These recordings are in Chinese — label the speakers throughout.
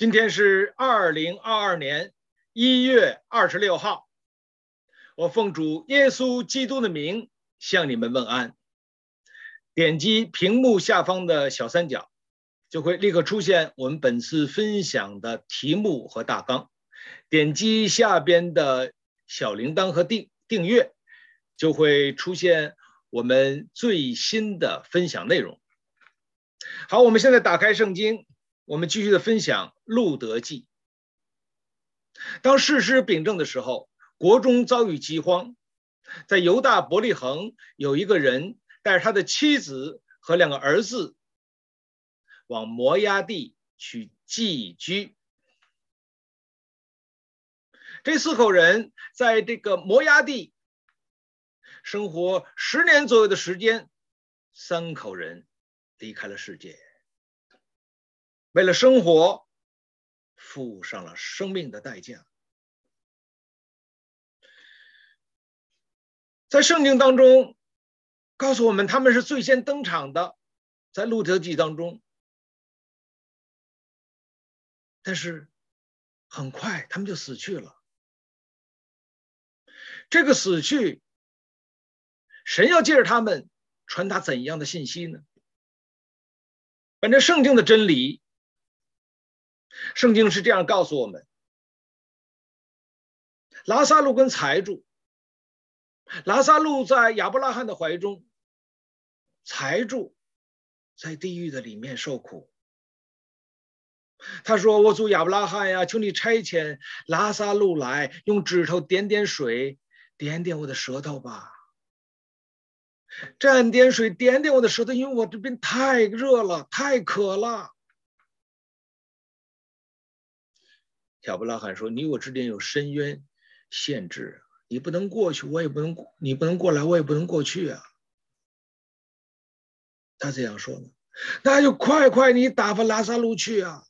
Speaker 1: 今天是二零二二年一月二十六号，我奉主耶稣基督的名向你们问安。点击屏幕下方的小三角，就会立刻出现我们本次分享的题目和大纲。点击下边的小铃铛和订订阅，就会出现我们最新的分享内容。好，我们现在打开圣经。我们继续的分享《路德记》。当士师秉政的时候，国中遭遇饥荒，在犹大伯利恒有一个人带着他的妻子和两个儿子往摩押地去寄居。这四口人在这个摩押地生活十年左右的时间，三口人离开了世界。为了生活，付上了生命的代价。在圣经当中，告诉我们他们是最先登场的，在路德记当中。但是很快他们就死去了。这个死去，神要借着他们传达怎样的信息呢？本着圣经的真理。圣经是这样告诉我们：拉撒路跟财主，拉撒路在亚伯拉罕的怀中，财主在地狱的里面受苦。他说：“我主亚伯拉罕呀，求你差遣拉撒路来，用指头点点水，点点我的舌头吧。沾点水，点点我的舌头，因为我这边太热了，太渴了。”亚伯拉罕说：“你我之间有深渊限制，你不能过去，我也不能，你不能过来，我也不能过去啊。”他这样说呢，那就快快你打发拉萨路去啊！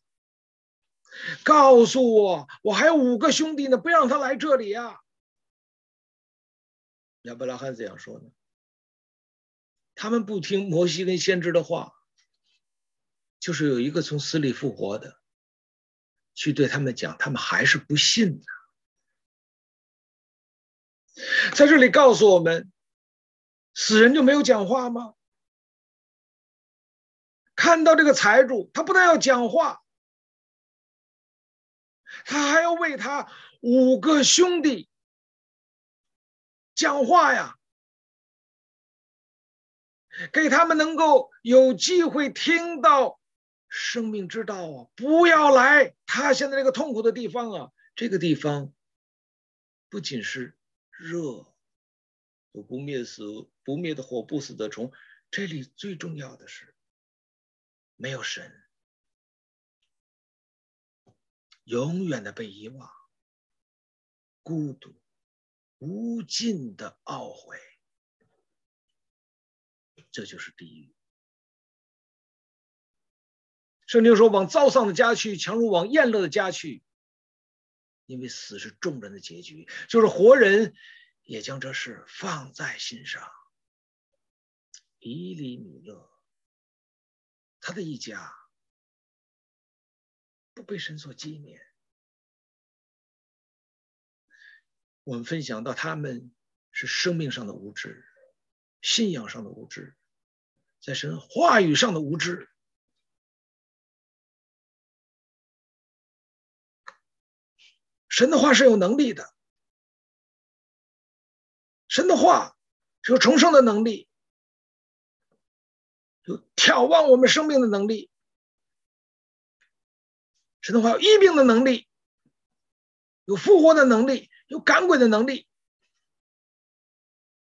Speaker 1: 告诉我，我还有五个兄弟呢，不让他来这里啊！亚伯拉罕这样说呢，他们不听摩西跟先知的话，就是有一个从死里复活的。去对他们讲，他们还是不信呢。在这里告诉我们，死人就没有讲话吗？看到这个财主，他不但要讲话，他还要为他五个兄弟讲话呀，给他们能够有机会听到。生命之道啊，不要来！他现在这个痛苦的地方啊，这个地方不仅是热，有不灭死、不灭的火、不死的虫。这里最重要的是，没有神，永远的被遗忘，孤独，无尽的懊悔，这就是地狱。圣经说：“往遭丧的家去，强如往宴乐的家去，因为死是众人的结局，就是活人也将这事放在心上。”以利米勒，他的一家不被神所纪念。我们分享到，他们是生命上的无知，信仰上的无知，在神话语上的无知。神的话是有能力的，神的话是有重生的能力，有挑旺我们生命的能力。神的话有医病的能力，有复活的能力，有赶鬼的能力。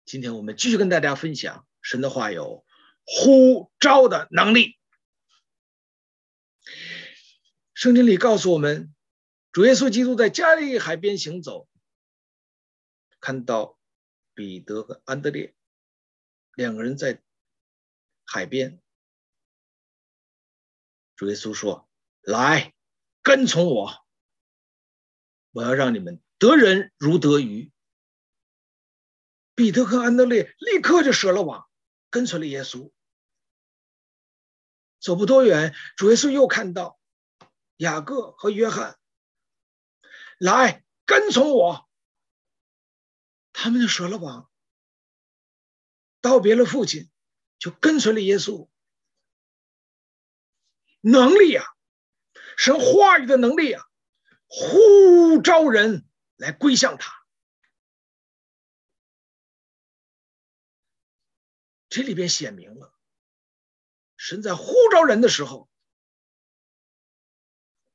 Speaker 1: 今天我们继续跟大家分享神的话有呼召的能力。圣经里告诉我们。主耶稣基督在加利利海边行走，看到彼得和安德烈两个人在海边。主耶稣说：“来，跟从我，我要让你们得人如得鱼。”彼得和安德烈立刻就舍了网，跟随了耶稣。走不多远，主耶稣又看到雅各和约翰，来跟从我。他们就舍了网，道别了父亲，就跟随了耶稣。能力啊，神话语的能力啊，呼召人来归向他。这里边写明了，神在呼召人的时候，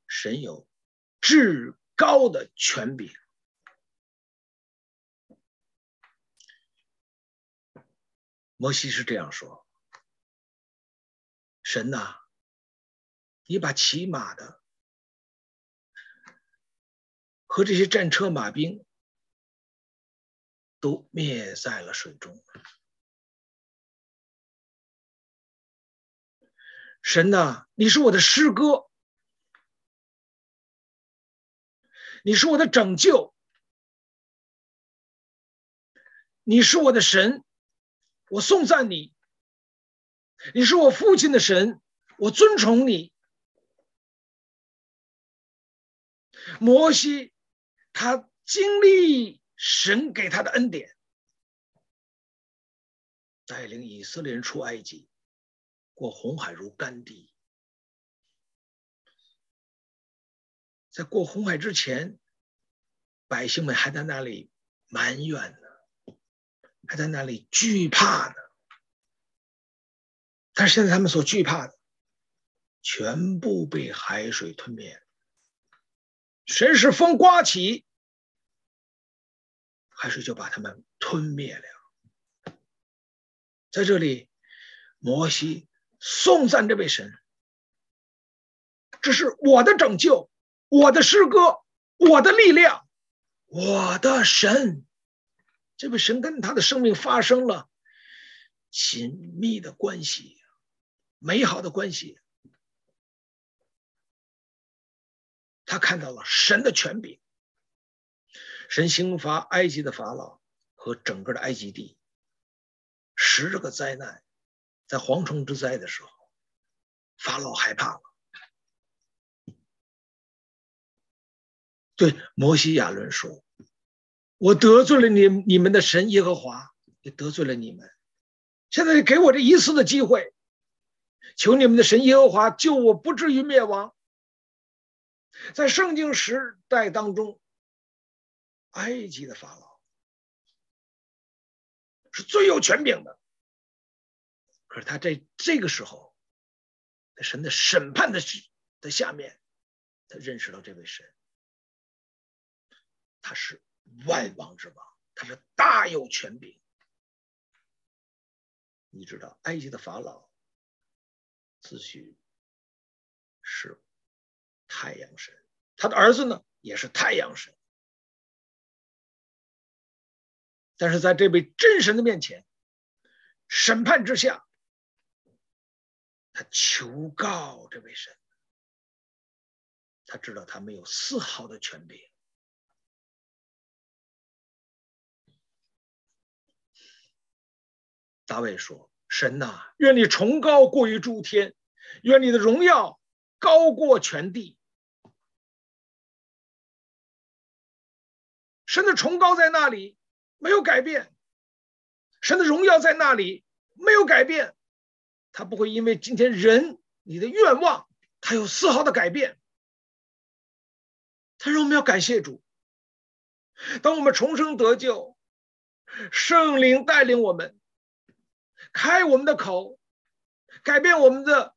Speaker 1: 神有至高的权柄。摩西是这样说：“神呐，你把骑马的和这些战车马兵都灭在了水中。”神呐，你是我的诗歌，你是我的拯救，你是我的神，我颂赞你。你是我父亲的神，我尊崇你。摩西，他经历神给他的恩典，带领以色列人出埃及。过红海如干地，在过红海之前，百姓们还在那里埋怨呢，还在那里惧怕呢。但是现在他们所惧怕的，全部被海水吞灭。神使风刮起，海水就把他们吞灭了。在这里，摩西。颂赞这位神，这是我的拯救，我的诗歌，我的力量，我的神。这位神跟他的生命发生了紧密的关系，美好的关系。他看到了神的权柄，神刑罚埃及的法老和整个的埃及地，十个灾难。在蝗虫之灾的时候，法老害怕了，对摩西亚伦说：“我得罪了你，你们的神耶和华也得罪了你们。现在给我这一次的机会，求你们的神耶和华救我不至于灭亡。”在圣经时代当中，埃及的法老是最有权柄的。可是他在这个时候，在神的审判的的下面，他认识到这位神，他是万王之王，他是大有权柄。你知道，埃及的法老自诩是太阳神，他的儿子呢也是太阳神，但是在这位真神的面前，审判之下。他求告这位神，他知道他没有丝毫的权柄。大卫说：“神呐，愿你崇高过于诸天，愿你的荣耀高过全地。”神的崇高在那里没有改变，神的荣耀在那里没有改变。他不会因为今天人你的愿望，他有丝毫的改变。他说我们要感谢主。当我们重生得救，圣灵带领我们，开我们的口，改变我们的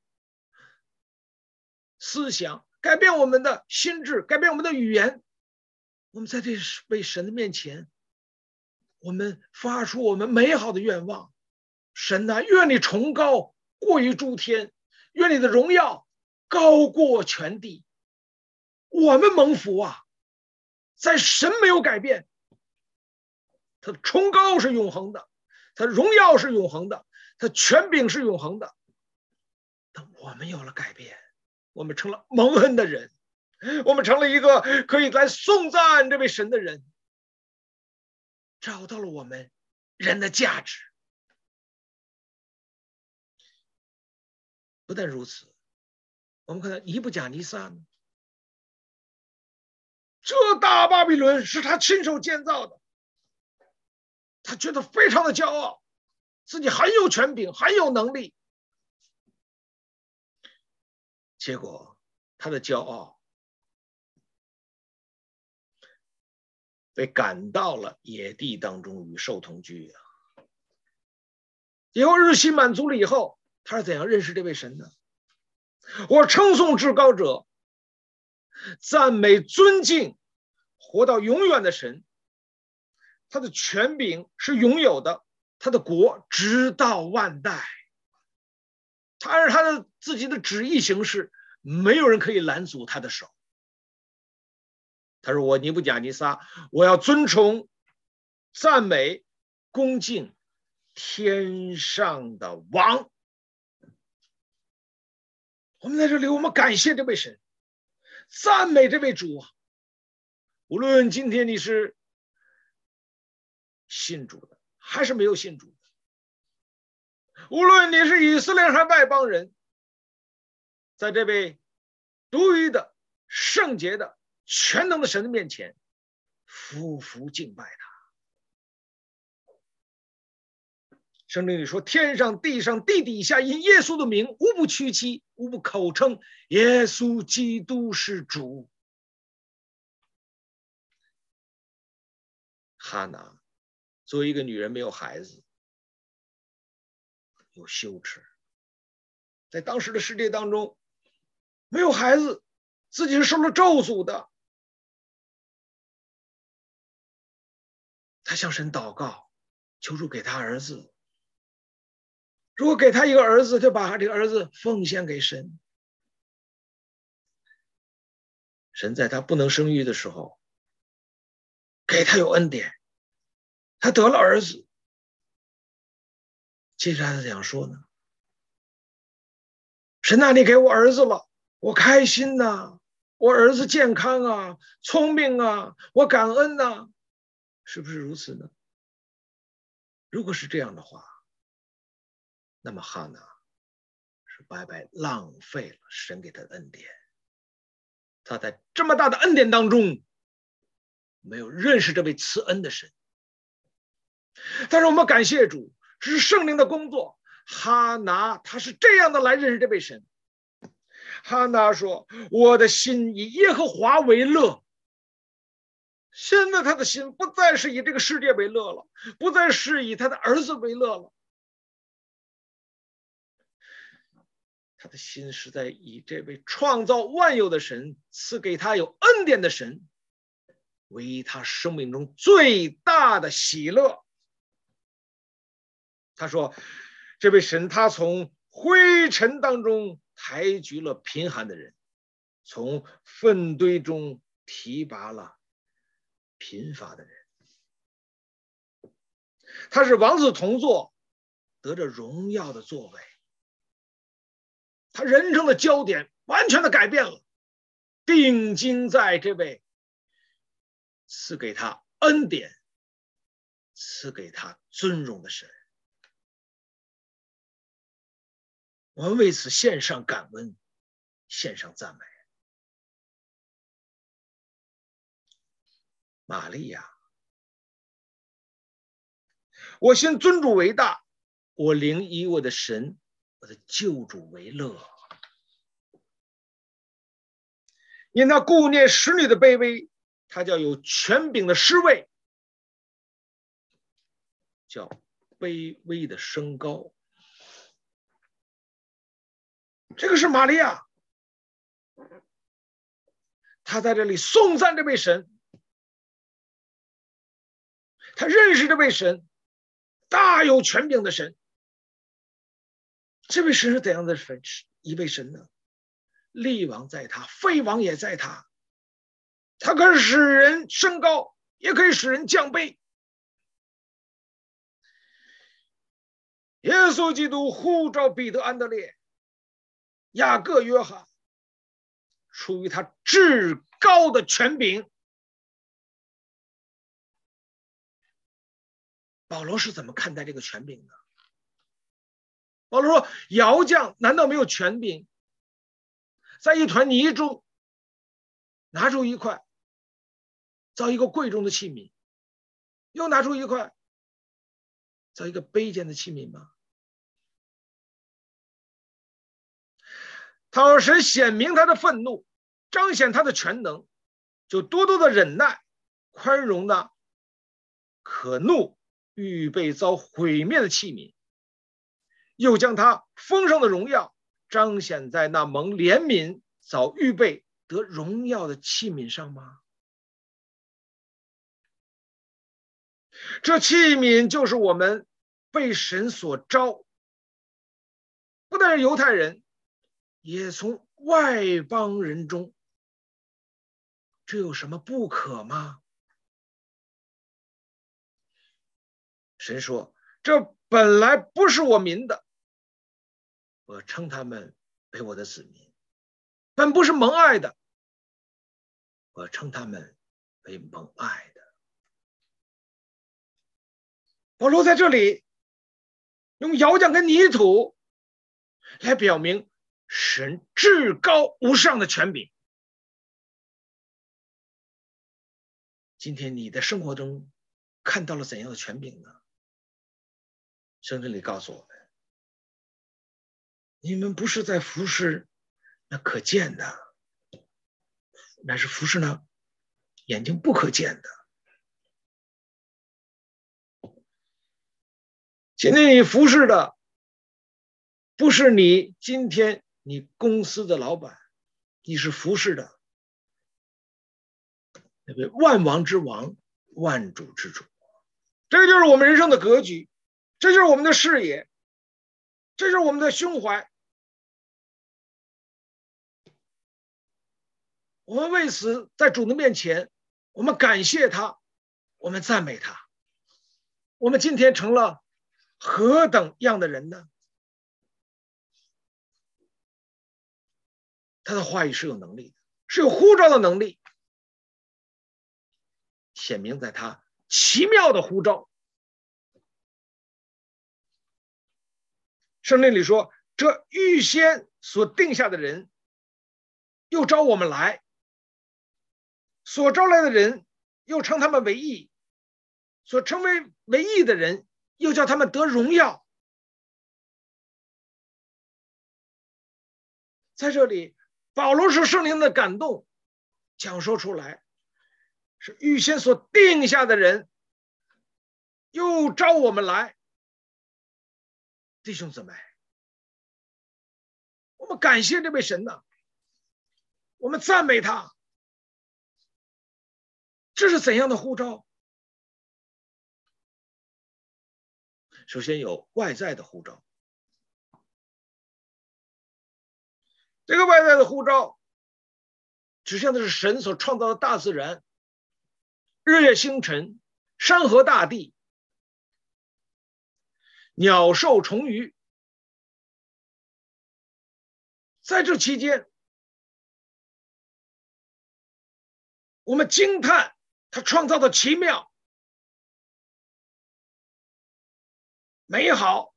Speaker 1: 思想，改变我们的心智，改变我们的语言。我们在这位神的面前，我们发出我们美好的愿望。神呐，愿你崇高。过于诸天，愿你的荣耀高过全地。我们蒙福啊，在神没有改变，他的崇高是永恒的，他的荣耀是永恒的，他权柄是永恒的。但我们有了改变，我们成了蒙恩的人，我们成了一个可以来颂赞这位神的人，找到了我们人的价值。不但如此，我们看到尼布甲尼撒，这大巴比伦是他亲手建造的，他觉得非常的骄傲，自己很有权柄，很有能力。结果他的骄傲被赶到了野地当中与兽同居啊！以后日心满足了以后，他是怎样认识这位神呢？我称颂至高者。赞美、尊敬，活到永远的神，他的权柄是永有的，他的国直到万代。他按他的自己的旨意行事，没有人可以拦阻他的手。他说：“我尼布甲尼撒，我要尊崇、赞美、恭敬天上的王。”我们在这里，我们感谢这位神。赞美这位主！无论今天你是信主的，还是没有信主；无论你是以色列还是外邦人，在这位独一的、圣洁的、全能的神的面前，俯伏敬拜他。圣经里说：“天上地上地底下，因耶稣的名，无不屈膝，无不口称耶稣基督是主。”哈拿作为一个女人，没有孩子，有羞耻，在当时的世界当中，没有孩子，自己是受了咒诅的。他向神祷告，求助给他儿子。如果给他一个儿子，就把他这个儿子奉献给神。神在他不能生育的时候，给他有恩典，他得了儿子。接下来他怎样说呢？神啊，你给我儿子了，我开心呐，我儿子健康啊，聪明啊，我感恩呐，是不是如此呢？如果是这样的话。那么哈拿是白白浪费了神给他的恩典，他在这么大的恩典当中没有认识这位慈恩的神。但是我们感谢主，这是圣灵的工作。哈拿他是这样的来认识这位神。哈拿说：“我的心以耶和华为乐。”现在他的心不再是以这个世界为乐了，不再是以他的儿子为乐了。他的心是在以这位创造万有的神赐给他有恩典的神为他生命中最大的喜乐。他说：“这位神，他从灰尘当中抬举了贫寒的人，从粪堆中提拔了贫乏的人。他是王子同坐，得着荣耀的座位。”他人生的焦点完全的改变了，定睛在这位赐给他恩典、赐给他尊荣的神。我们为此献上感恩，献上赞美。玛利亚，我心尊主为大，我灵以我的神。我的救主为乐，因他顾念使女的卑微，他叫有权柄的失位，叫卑微的升高。这个是玛利亚，他在这里颂赞这位神，他认识这位神，大有权柄的神。这位神是怎样的神？一位神呢？立王在他，废王也在他。他可以使人升高，也可以使人降卑。耶稣基督呼召彼得、安德烈、雅各、约翰，出于他至高的权柄。保罗是怎么看待这个权柄的？保罗说：“窑匠难道没有权柄，在一团泥中拿出一块造一个贵重的器皿，又拿出一块造一个卑贱的器皿吗？倘若神显明他的愤怒，彰显他的全能，就多多的忍耐、宽容的可怒、预备遭毁灭的器皿，又将他丰盛的荣耀彰显在那蒙怜悯、早预备得荣耀的器皿上吗？这器皿就是我们被神所召，不但是犹太人，也从外邦人中。这有什么不可吗？神说：“这本来不是我民的，我称他们为我的子民；本不是蒙爱的，我称他们为蒙爱的。”保罗在这里用窑匠跟泥土来表明神至高无上的权柄。今天你的生活中看到了怎样的权柄呢？圣经里告诉我们，你们不是在服侍那可见的，乃是服侍那眼睛不可见的。今天你服侍的不是你今天你公司的老板，你是服侍的。那位万王之王，万主之主，这个就是我们人生的格局，这就是我们的视野，这就是我们的胸怀。我们为此在主的面前，我们感谢他，我们赞美他。我们今天成了何等样的人呢？他的话语是有能力的，是有呼召的能力。显明在他奇妙的呼召。圣经里说：“这预先所定下的人，又召我们来；所招来的人，又称他们为义；所称为为义的人，又叫他们得荣耀。”在这里，保罗是圣灵的感动，讲说出来。是预先所定下的人，又召我们来，弟兄姊妹，我们感谢这位神呐，我们赞美他。这是怎样的呼召？首先有外在的呼召，这个外在的呼召，指向的是神所创造的大自然。日月星辰、山河大地、鸟兽虫鱼，在这期间，我们惊叹他创造的奇妙、美好，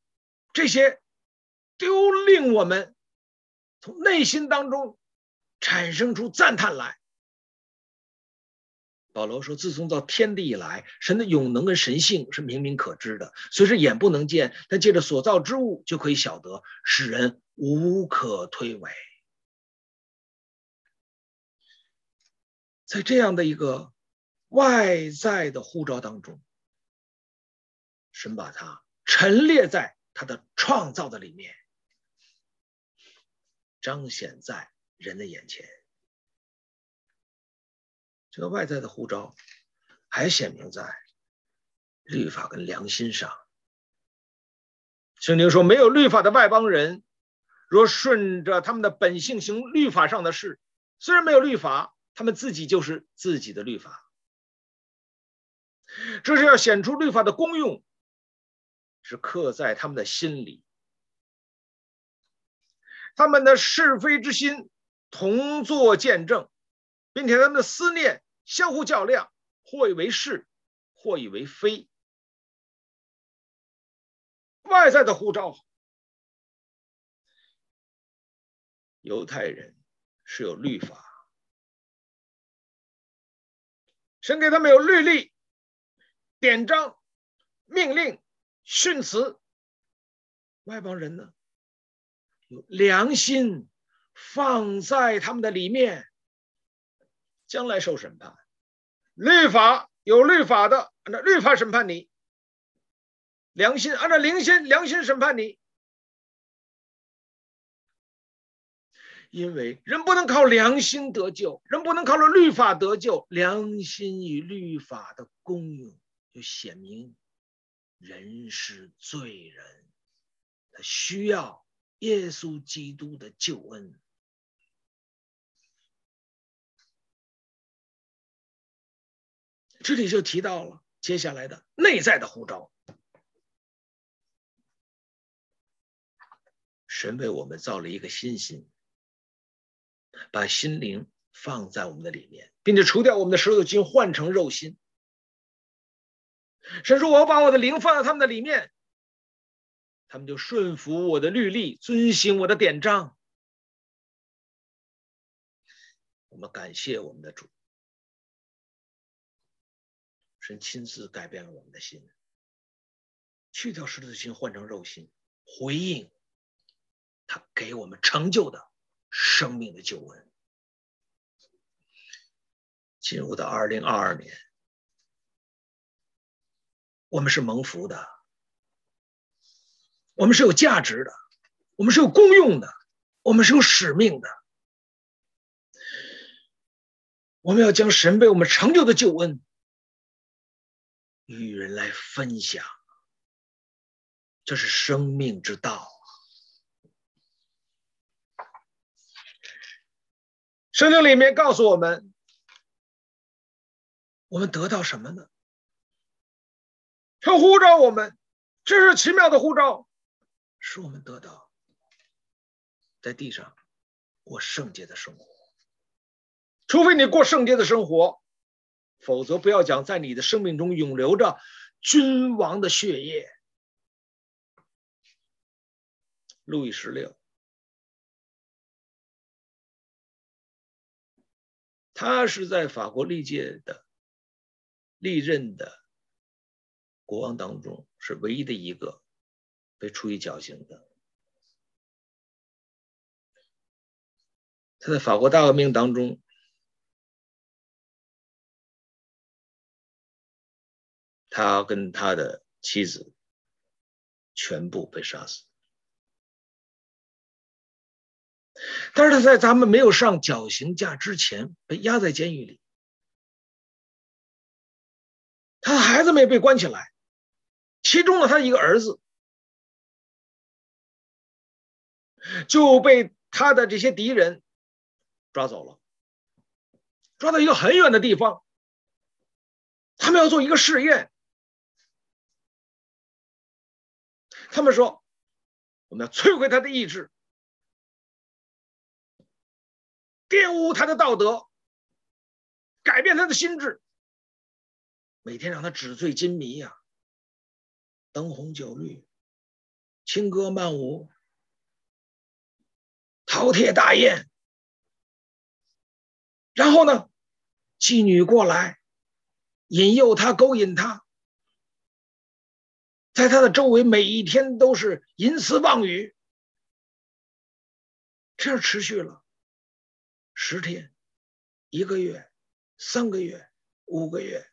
Speaker 1: 这些都令我们从内心当中产生出赞叹来。保罗说：“自从造天地以来，神的永能跟神性是明明可知的，虽是眼不能见，但借着所造之物就可以晓得，使人无可推诿。”在这样的一个外在的呼召当中，神把它陈列在他的创造的里面，彰显在人的眼前。这个外在的呼召，还显明在律法跟良心上。圣经说，没有律法的外邦人，若顺着他们的本性行律法上的事，虽然没有律法，他们自己就是自己的律法。这是要显出律法的功用，是刻在他们的心里，他们的是非之心同作见证。并且他们的思念相互较量，或以为是，或以为非。外在的护照，犹太人是有律法，神给他们有律例、典章、命令、训词。外邦人呢，有良心放在他们的里面，将来受审判。律法有律法的，按照律法审判你；良心按照良心良心审判你。因为人不能靠良心得救，人不能靠着律法得救。良心与律法的功用，就显明人是罪人，他需要耶稣基督的救恩。这里就提到了接下来的内在的呼召，神为我们造了一个新心。把心灵放在我们的里面，并且除掉我们的石头心，换成肉心。神说：“我要把我的灵放在他们的里面，他们就顺服我的律例，遵行我的典章。”我们感谢我们的主，神亲自改变了我们的心，去掉石头心，换成肉心，回应他给我们成就的。生命的救恩，进入到二零二二年，我们是蒙福的，我们是有价值的，我们是有功用的，我们是有使命的。我们要将神为我们成就的救恩与人来分享，这是生命之道。圣经里面告诉我们，我们得到什么呢？他呼召我们，这是奇妙的呼召，使我们得到在地上过圣洁的生活。除非你过圣洁的生活，否则不要讲在你的生命中永流着君王的血液。路易十六。他是在法国历届的历任的国王当中，是唯一的一个被处以绞刑的。他在法国大革命当中，他跟他的妻子全部被杀死。但是他在咱们没有上绞刑架之前被压在监狱里，他的孩子们也被关起来，其中呢，他一个儿子就被他的这些敌人抓走了，抓到一个很远的地方，他们要做一个试验，他们说，我们要摧毁他的意志。玷污他的道德，改变他的心智，每天让他纸醉金迷呀、灯红酒绿，轻歌曼舞，饕餮大宴，然后呢，妓女过来，引诱他，勾引他，在他的周围每一天都是淫词妄语，这样持续了。十天，一个月，三个月，五个月，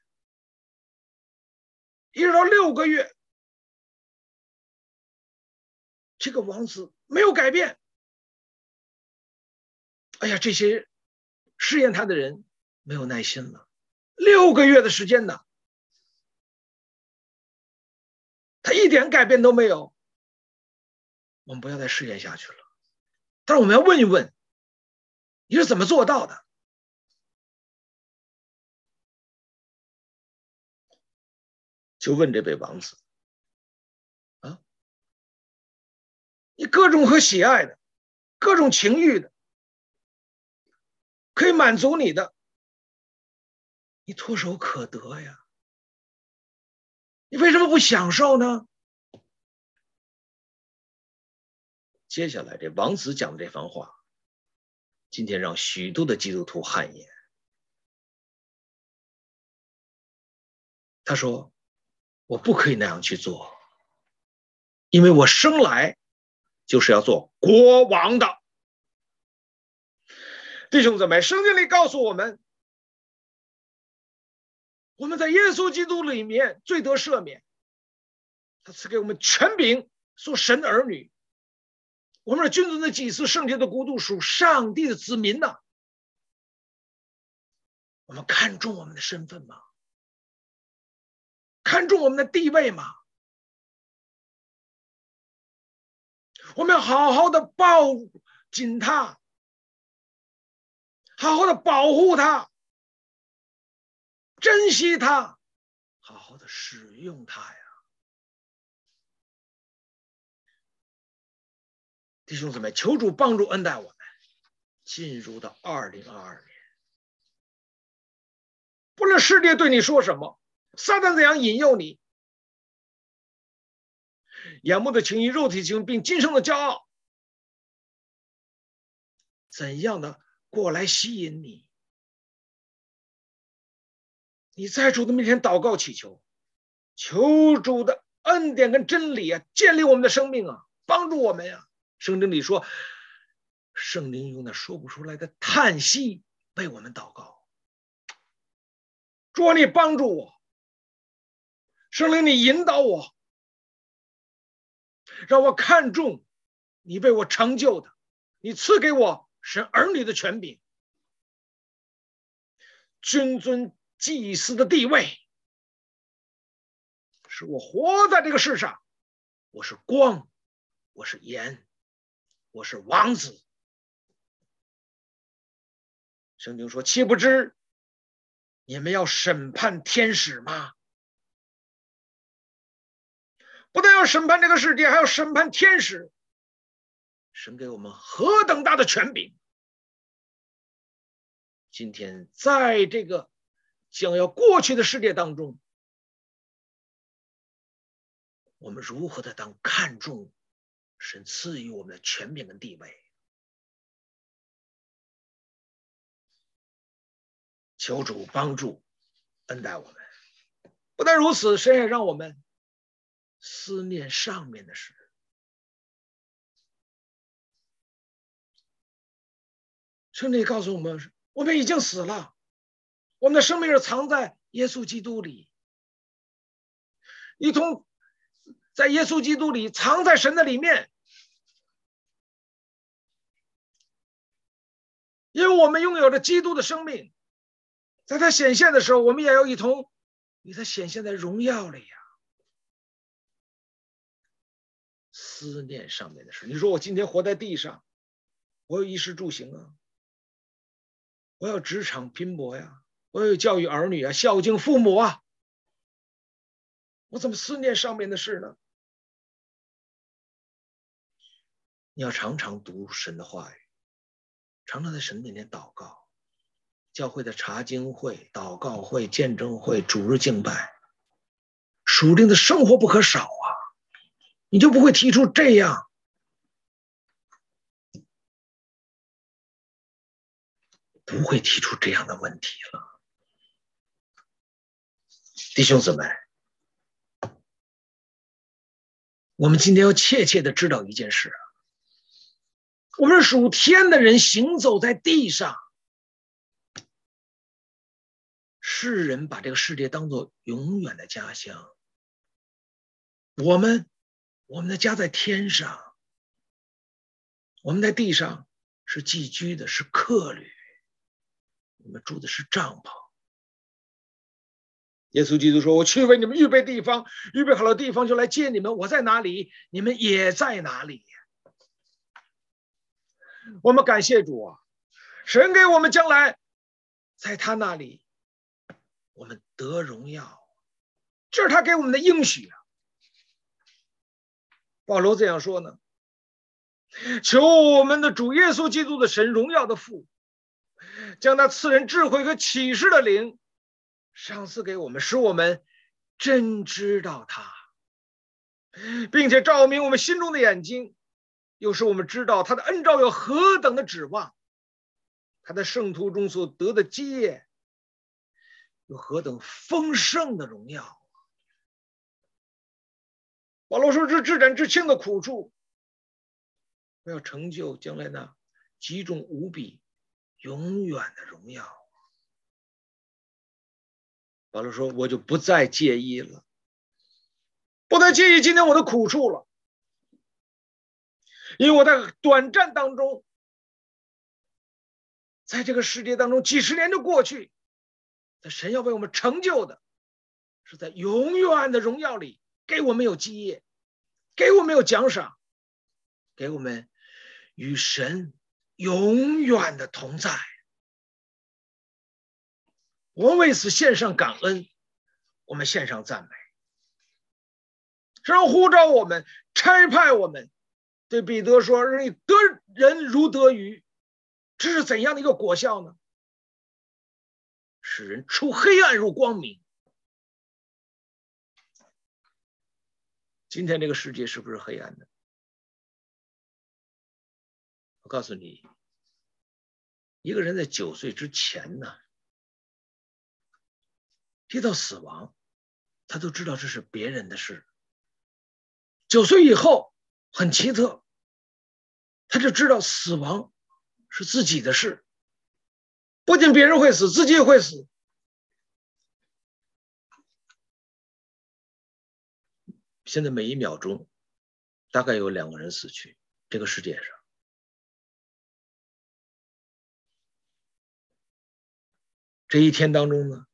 Speaker 1: 一直到六个月，这个王子没有改变。哎呀，这些试验他的人没有耐心了。六个月的时间呢，他一点改变都没有。我们不要再试验下去了，但是我们要问一问。你是怎么做到的？就问这位王子啊，你各种和喜爱的，各种情欲的，可以满足你的，你唾手可得呀。你为什么不享受呢？接下来这王子讲的这番话。今天让许多的基督徒汗颜。他说：“我不可以那样去做，因为我生来就是要做国王的。”弟兄姊妹，圣经里告诉我们，我们在耶稣基督里面罪得赦免，他赐给我们权柄，做神的儿女。我们是君尊的祭司，圣洁的国度，属上帝的子民呐。我们看重我们的身份吗？看重我们的地位吗？我们要好好的抱紧他，好好的保护他，珍惜他，好好的使用他呀。弟兄姊妹，求主帮助恩待我们，进入到二零二二年。不论世界对你说什么，撒旦怎样引诱你，眼目的情欲、肉体情欲，并今生的骄傲，怎样的过来吸引你？你在主的面前祷告祈求，求主的恩典跟真理啊，建立我们的生命啊，帮助我们呀、圣经里说，圣灵用那说不出来的叹息为我们祷告。主啊，你帮助我，圣灵你引导我，让我看重你为我成就的，你赐给我是儿女的权柄，君尊祭司的地位，是我活在这个世上，我是光，我是盐。我是王子。圣经说：“岂不知你们要审判天使吗？不但要审判这个世界，还要审判天使。神给我们何等大的权柄！今天在这个将要过去的世界当中，我们如何的当看重？”神赐予我们的权柄跟地位，求主帮助恩待我们。不但如此，神也让我们思念上面的事。圣经告诉我们，我们已经死了，我们的生命是藏在耶稣基督里，一同。在耶稣基督里，藏在神的里面，因为我们拥有着基督的生命，在他显现的时候，我们也要一同与他显现在荣耀里呀。思念上面的事，你说我今天活在地上，我有衣食住行啊，我要职场拼搏呀，我要教育儿女啊，孝敬父母啊，我怎么思念上面的事呢？你要常常读神的话语，常常在神面前祷告。教会的查经会、祷告会、见证会、主日敬拜，属灵的生活不可少啊！你就不会提出这样，不会提出这样的问题了，弟兄姊妹，我们今天要切切的知道一件事啊。我们属天的人，行走在地上。世人把这个世界当作永远的家乡。我们，我们的家在天上。我们在地上是寄居的，是客旅。你们住的是帐篷。耶稣基督说：“我去为你们预备地方，预备好了地方就来接你们。我在哪里，你们也在哪里。”我们感谢主啊，神给我们将来，在他那里，我们得荣耀，这是他给我们的应许啊。保罗这样说呢：求我们的主耶稣基督的神荣耀的父，将那赐人智慧和启示的灵赏赐给我们，使我们真知道他，并且照明我们心中的眼睛。又使我们知道他的恩召有何等的指望，他在圣徒中所得的基业，有何等丰盛的荣耀。保罗说：“这至真至轻的苦处，我要成就将来那极重无比、永远的荣耀。”保罗说：“我就不再介意了，不再介意今天我的苦处了，因为我在短暂当中，在这个世界当中几十年就过去，在神要为我们成就的，是在永远的荣耀里。”给我们有基业，给我们有奖赏，给我们与神永远的同在。我们为此献上感恩，我们献上赞美。神呼召我们，差派我们，对彼得说：“让你得人如得鱼。”这是怎样的一个果效呢？使人出黑暗入光明。今天这个世界是不是黑暗的？我告诉你，一个人在九岁之前呢，提到死亡，他都知道这是别人的事。九岁以后很奇特，他就知道死亡是自己的事，不仅别人会死，自己也会死。现在每一秒钟，大概有两个人死去。这个世界上，这一天当中呢，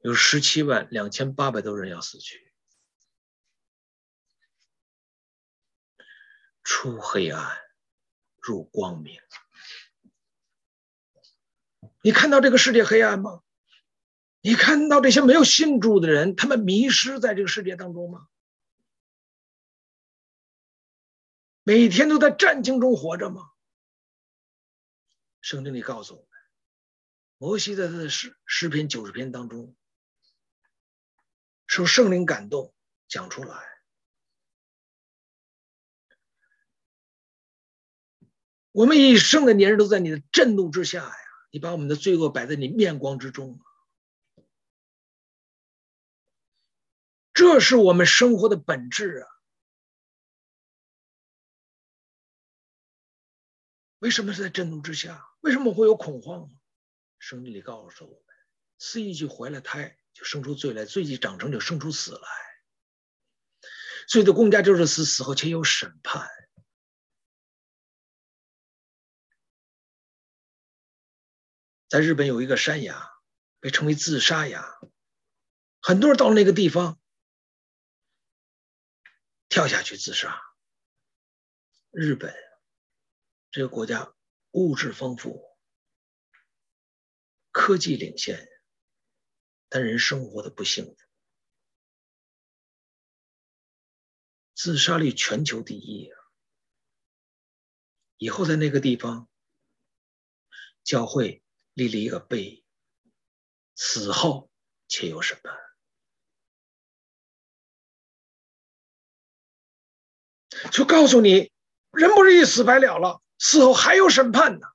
Speaker 1: 有十七万两千八百多人要死去。出黑暗，入光明。你看到这个世界黑暗吗？你看到这些没有信主的人，他们迷失在这个世界当中吗？每天都在战兢中活着吗？圣经里告诉我，摩西在他的诗诗篇九十篇当中，受圣灵感动讲出来。我们一生的年日都在你的震怒之下呀！你把我们的罪恶摆在你面光之中，这是我们生活的本质啊！为什么是在震怒之下？为什么会有恐慌？圣经里告诉我们：司一就怀了胎，就生出罪来；罪既长成，就生出死来。罪的公家就是死，死后且有审判。在日本有一个山崖，被称为自杀崖，很多人到了那个地方，跳下去自杀。日本。这个国家物质丰富，科技领先，但人生活的不幸福。自杀率全球第一啊！以后在那个地方，教会立了一个碑，死后且有审判，就告诉你，人不是一死百了了。死后还有审判呢，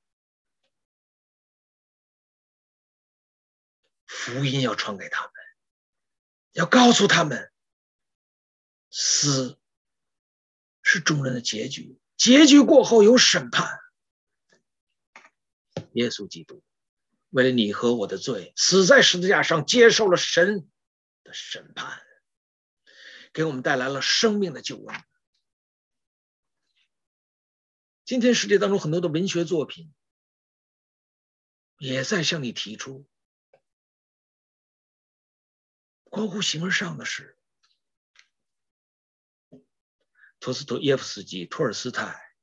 Speaker 1: 福音要传给他们，要告诉他们，死是众人的结局，结局过后有审判。耶稣基督为了你和我的罪，死在十字架上，接受了神的审判，给我们带来了生命的救恩。今天世界当中很多的文学作品，也在向你提出关乎形而上的事。托斯托耶夫斯基、托尔斯泰、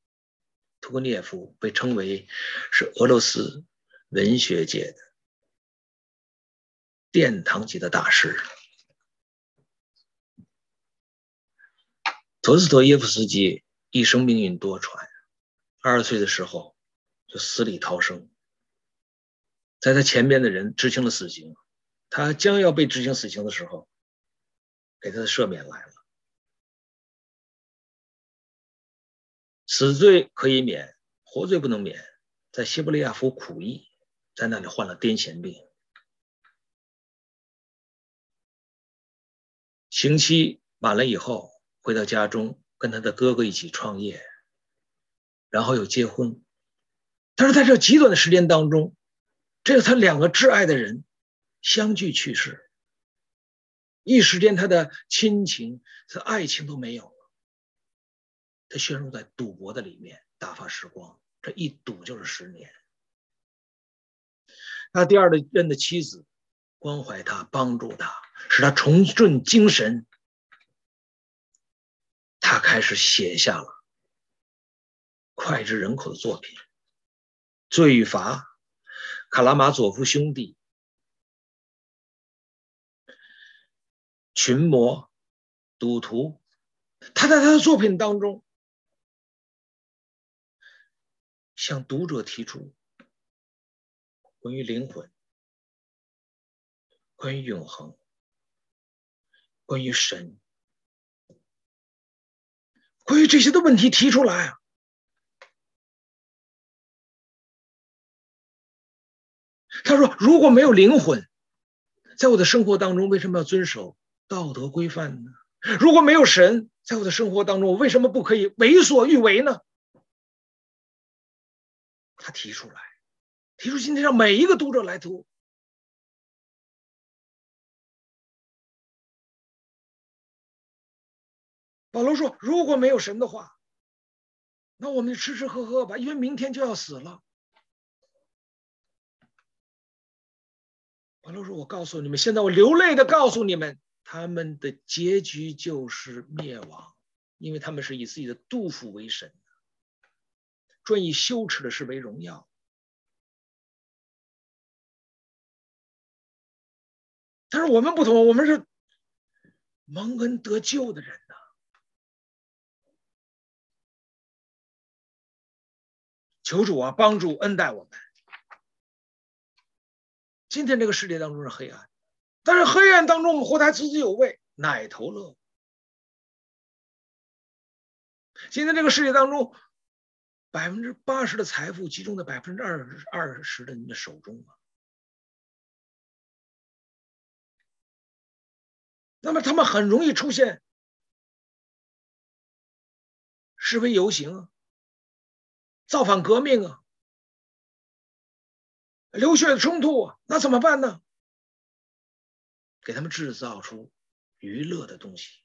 Speaker 1: 屠格涅夫被称为是俄罗斯文学界的殿堂级的大师。托斯托耶夫斯基一生命运多舛。二十岁的时候就死里逃生，在他前边的人执行了死刑，他将要被执行死刑的时候，给他的赦免来了，死罪可以免，活罪不能免，在西伯利亚服苦役，在那里患了癫痫病，刑期满了以后，回到家中跟他的哥哥一起创业，然后又结婚。但是在这极短的时间当中，这个他两个挚爱的人相继去世，一时间他的亲情、他爱情都没有了，他陷入在赌博的里面，打发时光。这一赌就是十年。他第二任的妻子关怀他，帮助他，使他重振精神。他开始写下了脍炙人口的作品，《罪与罚》、《卡拉马佐夫兄弟》、《群魔》、《赌徒》。他在他的作品当中向读者提出。关于灵魂，关于永恒，关于神，关于这些的问题提出来啊！他说：“如果没有灵魂，在我的生活当中，为什么要遵守道德规范呢？如果没有神，在我的生活当中，我为什么不可以为所欲为呢？”他提出来。提出今天让每一个读者来读。保罗说：“如果没有神的话，那我们就吃吃喝喝吧，因为明天就要死了。”保罗说：“我告诉你们，现在我流泪的告诉你们，他们的结局就是灭亡，因为他们是以自己的杜甫为神，专以羞耻的事为荣耀。”但是：“我们不同，我们是蒙恩得救的人呐。求主啊，帮助恩待我们。今天这个世界当中是黑暗，但是黑暗当中我们活得还津津有味，奶头乐。今天这个世界当中，百分之八十的财富集中在百分之二二十的人的手中啊。”那么他们很容易出现示威游行啊，造反革命啊，流血的冲突啊，那怎么办呢？给他们制造出娱乐的东西，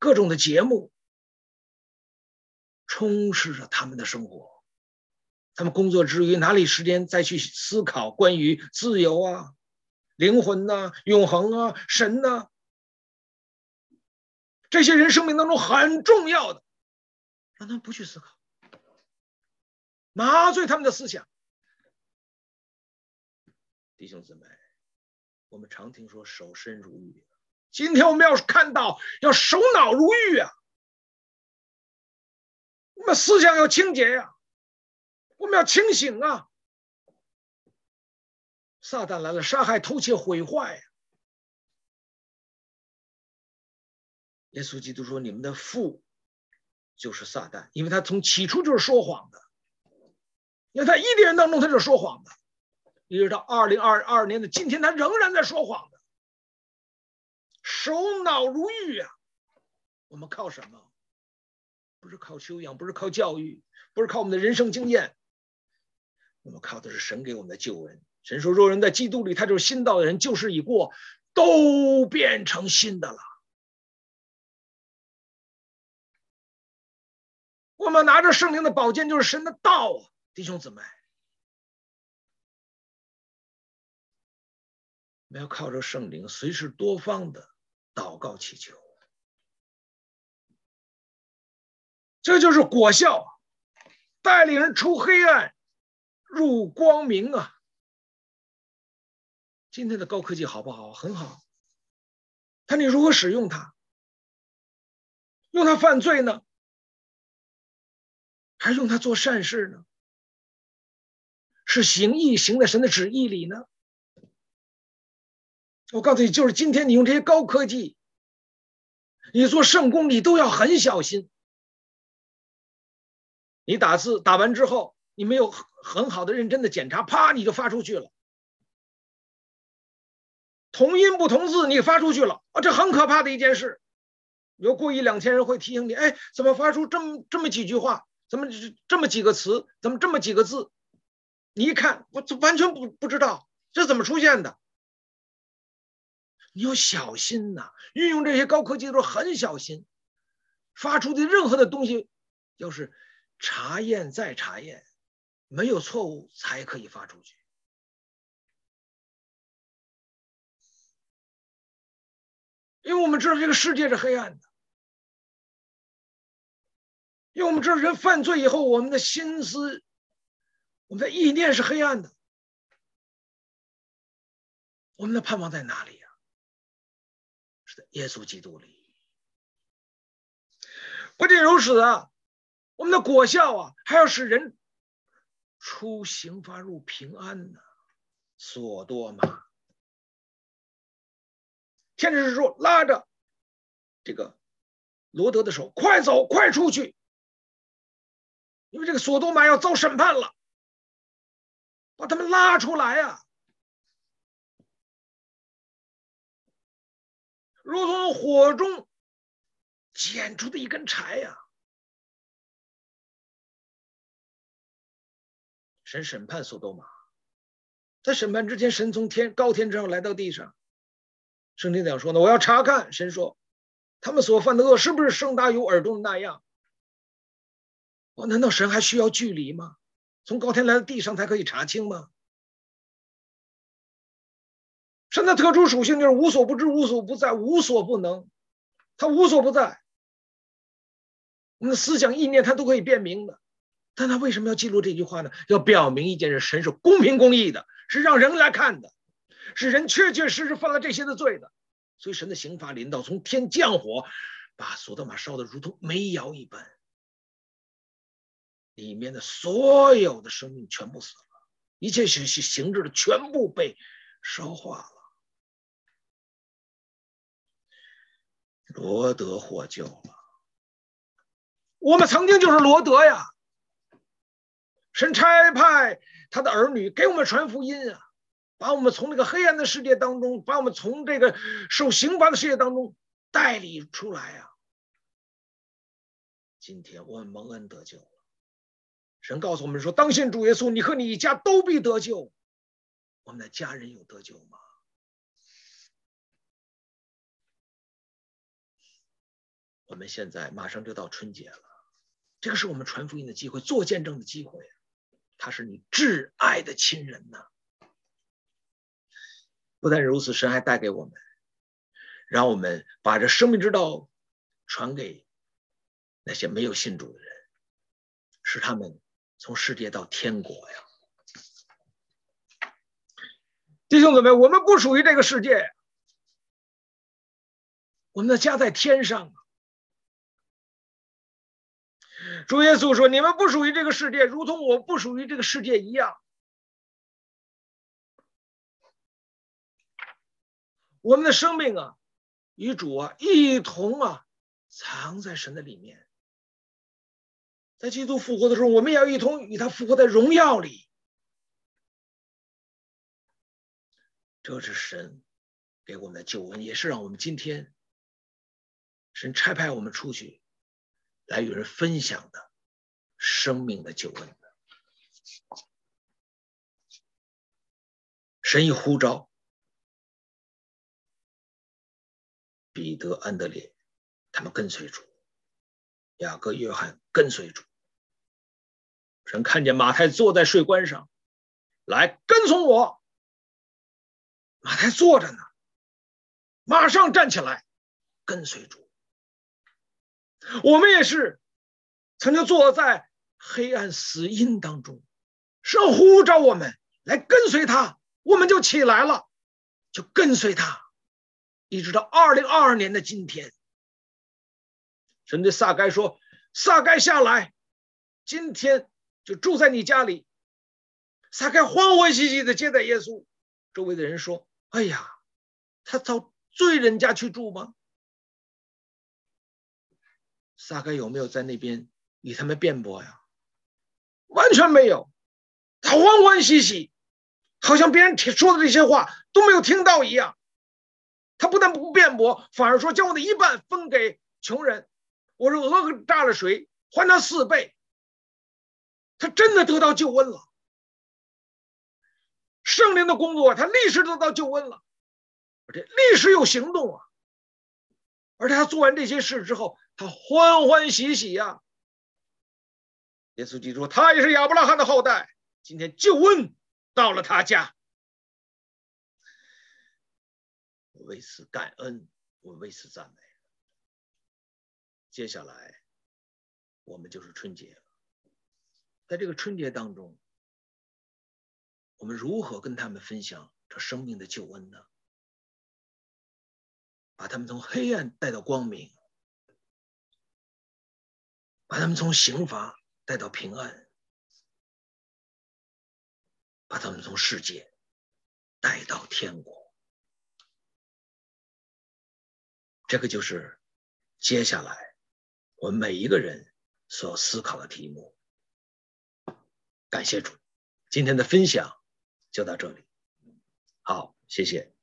Speaker 1: 各种的节目充斥着他们的生活。他们工作之余哪里时间再去思考关于自由啊？灵魂呐、永恒啊，神呐、这些人生命当中很重要的，让他们不去思考，麻醉他们的思想。弟兄姊妹，我们常听说守身如玉，今天我们要看到要守脑如玉啊，我们思想要清洁呀、我们要清醒啊。撒旦来了，杀害、偷窃、毁坏。耶稣基督说：“你们的父就是撒旦，因为他从起初就是说谎的。因为他一点人当中他就是说谎的，一直到二零二二年的今天，他仍然在说谎的。守脑如玉啊！我们靠什么？不是靠修养，不是靠教育，不是靠我们的人生经验，我们靠的是神给我们的救恩。”神说：“若人在基督里，他就是新造的人，旧事已过，都变成新的了。”我们拿着圣灵的宝剑，就是神的道啊，弟兄姊妹，们要靠着圣灵，随时多方的祷告祈求，这就是果效，带领人出黑暗，入光明啊。今天的高科技好不好？很好。看你如何使用它，用它犯罪呢，还是用它做善事呢？是行义行在神的旨意里呢？我告诉你，就是今天你用这些高科技，你做圣功，你都要很小心。你打字打完之后，你没有很好的认真的检查，啪，你就发出去了。同音不同字，你发出去了啊，这很可怕的一件事。有过一两千人会提醒你，哎，怎么发出这么这么几句话？怎么这么几个词？怎么这么几个字？你一看，我完全不不知道这怎么出现的。你要小心呐，运用这些高科技的时候很小心，发出的任何的东西，要是查验再查验，没有错误才可以发出去。因为我们知道这个世界是黑暗的，因为我们知道人犯罪以后，我们的心思、我们的意念是黑暗的，我们的盼望在哪里？是在耶稣基督里。不仅如此啊，我们的果效啊，还要使人出行发入平安呢。索多玛。天使说：“拉着这个罗德的手，快走，快出去，因为这个索多玛要遭审判了，把他们拉出来呀、啊，如同火中捡出的一根柴呀、神审判索多玛，在审判之前，神从天高天之上来到地上。”圣经讲说呢，我要查看。神说，他们所犯的恶是不是盛大有耳中的那样？我难道神还需要距离吗？从高天来到地上才可以查清吗？神的特殊属性就是无所不知、无所不在、无所不能，他无所不在。我们的思想意念他都可以辨明的，但他为什么要记录这句话呢？要表明一件事：神是公平公义的，是让人来看的。是人确确实实犯了这些的罪的，所以神的刑罚临到，从天降火，把索多玛烧得如同煤窑一般，里面的所有的生命全部死了，一切行行行制的全部被烧化了。罗德获救了，我们曾经就是罗德呀，神差派他的儿女给我们传福音啊。把我们从那个黑暗的世界当中，把我们从这个受刑罚的世界当中带领出来啊！今天我们蒙恩得救了。神告诉我们说：“当信主耶稣，你和你一家都必得救。”我们的家人有得救吗？我们现在马上就到春节了，这个是我们传福音的机会，做见证的机会。他是你挚爱的亲人呐。不但如此，神还带给我们，让我们把这生命之道传给那些没有信主的人，使他们从世界到天国呀！弟兄姊妹，我们不属于这个世界，我们的家在天上。主耶稣说：“你们不属于这个世界，如同我不属于这个世界一样。”我们的生命啊，与主啊一同啊，藏在神的里面。在基督复活的时候，我们也要一同与他复活在荣耀里。这是神给我们的救恩，也是让我们今天神差派我们出去，来与人分享的生命的救恩。神一呼召。彼得、安德烈，他们跟随主；雅各、约翰跟随主。神看见马太坐在税关上，来跟从我。马太坐着呢，马上站起来跟随主。我们也是曾经坐在黑暗死荫当中，神呼召我们来跟随他，我们就起来了，就跟随他。一直到二零二二年的今天，神对撒该说：“撒该下来，今天就住在你家里。”撒该欢欢喜喜的接待耶稣。周围的人说：“哎呀，他到罪人家去住吗？”撒该有没有在那边与他们辩驳呀？完全没有，他欢欢喜喜，好像别人说的这些话都没有听到一样。他不但不辩驳，反而说将我的一半分给穷人。我是讹诈了谁，还他四倍。他真的得到救恩了。圣灵的工作，他立时得到救恩了，而且立时有行动啊。而他做完这些事之后，他欢欢喜喜呀、耶稣基督：“他也是亚伯拉罕的后代，今天救恩到了他家。”我为此感恩，我为此赞美。接下来，我们就是春节。在这个春节当中，我们如何跟他们分享这生命的救恩呢？把他们从黑暗带到光明，把他们从刑罚带到平安，把他们从世界带到天国。这个就是接下来我们每一个人所思考的题目。感谢主，今天的分享就到这里。好，谢谢。